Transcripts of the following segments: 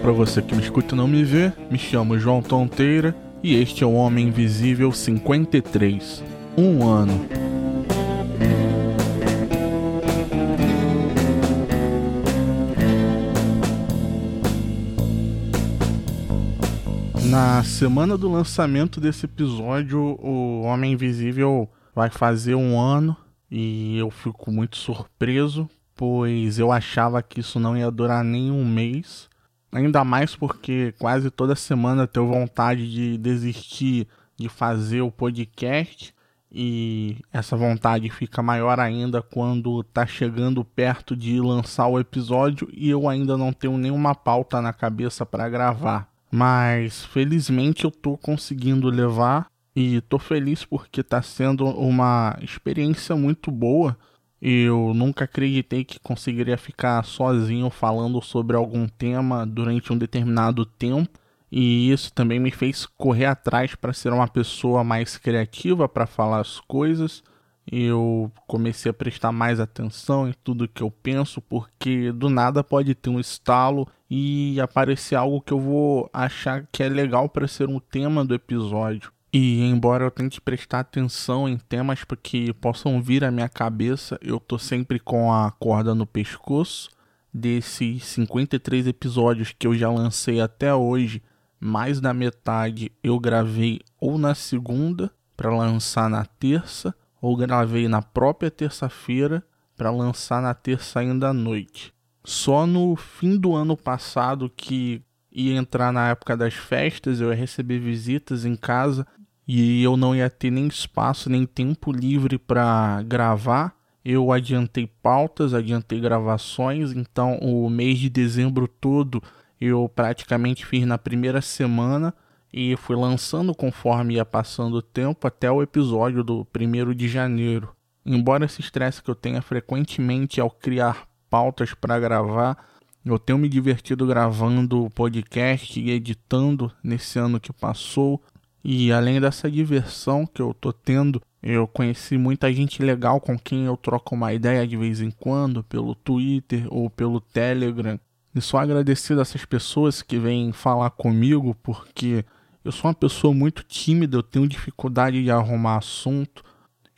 Para você que me escuta e não me vê, me chamo João Tonteira e este é o Homem Invisível 53. Um ano. Na semana do lançamento desse episódio, o Homem Invisível vai fazer um ano e eu fico muito surpreso, pois eu achava que isso não ia durar nem um mês. Ainda mais porque quase toda semana eu tenho vontade de desistir de fazer o podcast e essa vontade fica maior ainda quando tá chegando perto de lançar o episódio e eu ainda não tenho nenhuma pauta na cabeça para gravar. Mas felizmente eu tô conseguindo levar e tô feliz porque tá sendo uma experiência muito boa. Eu nunca acreditei que conseguiria ficar sozinho falando sobre algum tema durante um determinado tempo, e isso também me fez correr atrás para ser uma pessoa mais criativa para falar as coisas. Eu comecei a prestar mais atenção em tudo que eu penso, porque do nada pode ter um estalo e aparecer algo que eu vou achar que é legal para ser um tema do episódio. E embora eu tente prestar atenção em temas que possam vir à minha cabeça, eu tô sempre com a corda no pescoço. Desses 53 episódios que eu já lancei até hoje, mais da metade eu gravei ou na segunda para lançar na terça, ou gravei na própria terça-feira para lançar na terça ainda à noite. Só no fim do ano passado que ia entrar na época das festas, eu ia receber visitas em casa e eu não ia ter nem espaço nem tempo livre para gravar. Eu adiantei pautas, adiantei gravações, então o mês de dezembro todo eu praticamente fiz na primeira semana e fui lançando conforme ia passando o tempo até o episódio do primeiro de janeiro. Embora esse estresse que eu tenha frequentemente ao criar pautas para gravar. Eu tenho me divertido gravando podcast e editando nesse ano que passou. E além dessa diversão que eu tô tendo, eu conheci muita gente legal com quem eu troco uma ideia de vez em quando, pelo Twitter ou pelo Telegram. E sou agradecido a essas pessoas que vêm falar comigo, porque eu sou uma pessoa muito tímida, eu tenho dificuldade de arrumar assunto.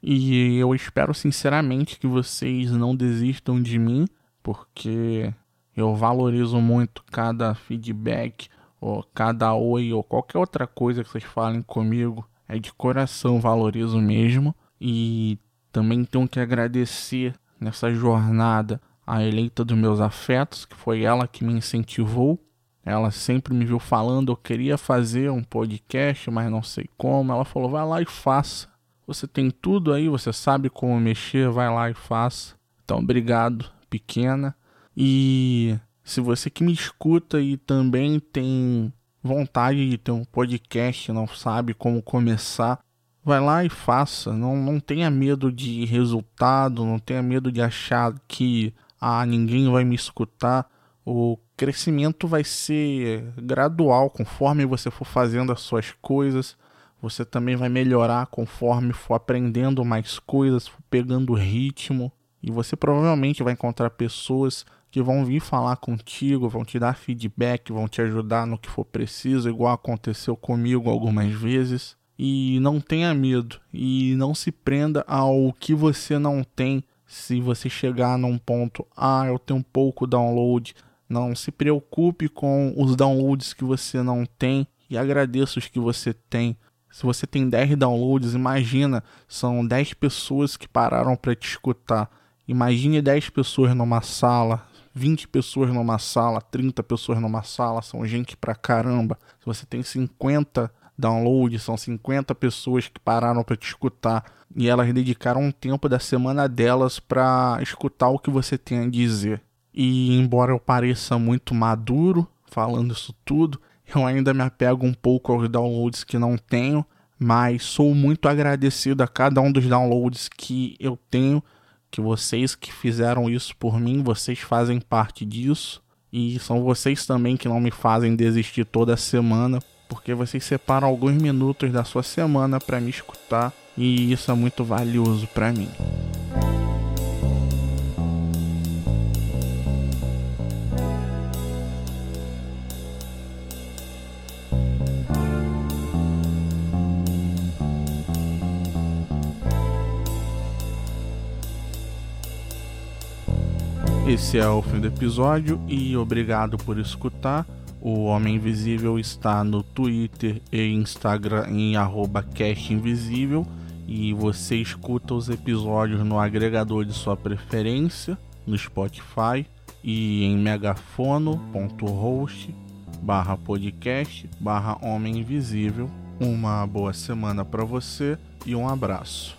E eu espero sinceramente que vocês não desistam de mim porque eu valorizo muito cada feedback, ou cada oi, ou qualquer outra coisa que vocês falem comigo. É de coração, valorizo mesmo. E também tenho que agradecer nessa jornada a eleita dos meus afetos, que foi ela que me incentivou. Ela sempre me viu falando, eu queria fazer um podcast, mas não sei como. Ela falou: vai lá e faça. Você tem tudo aí, você sabe como mexer, vai lá e faça. Então, obrigado pequena. E se você que me escuta e também tem vontade de ter um podcast, não sabe como começar, vai lá e faça. Não, não tenha medo de resultado, não tenha medo de achar que ah, ninguém vai me escutar. O crescimento vai ser gradual conforme você for fazendo as suas coisas. Você também vai melhorar conforme for aprendendo mais coisas, for pegando ritmo. E você provavelmente vai encontrar pessoas que vão vir falar contigo, vão te dar feedback, vão te ajudar no que for preciso, igual aconteceu comigo algumas vezes. E não tenha medo e não se prenda ao que você não tem. Se você chegar num ponto, ah, eu tenho pouco download, não se preocupe com os downloads que você não tem e agradeça os que você tem. Se você tem 10 downloads, imagina, são 10 pessoas que pararam para te escutar. Imagine 10 pessoas numa sala, 20 pessoas numa sala, 30 pessoas numa sala, são gente pra caramba. Se você tem 50 downloads, são 50 pessoas que pararam para te escutar e elas dedicaram um tempo da semana delas para escutar o que você tem a dizer. E embora eu pareça muito maduro falando isso tudo, eu ainda me apego um pouco aos downloads que não tenho, mas sou muito agradecido a cada um dos downloads que eu tenho que vocês que fizeram isso por mim, vocês fazem parte disso. E são vocês também que não me fazem desistir toda semana, porque vocês separam alguns minutos da sua semana para me escutar, e isso é muito valioso para mim. Esse é o fim do episódio e obrigado por escutar. O Homem Invisível está no Twitter e Instagram em @castinvisível e você escuta os episódios no agregador de sua preferência, no Spotify e em megafono.host barra podcast barra Homem Invisível. Uma boa semana para você e um abraço.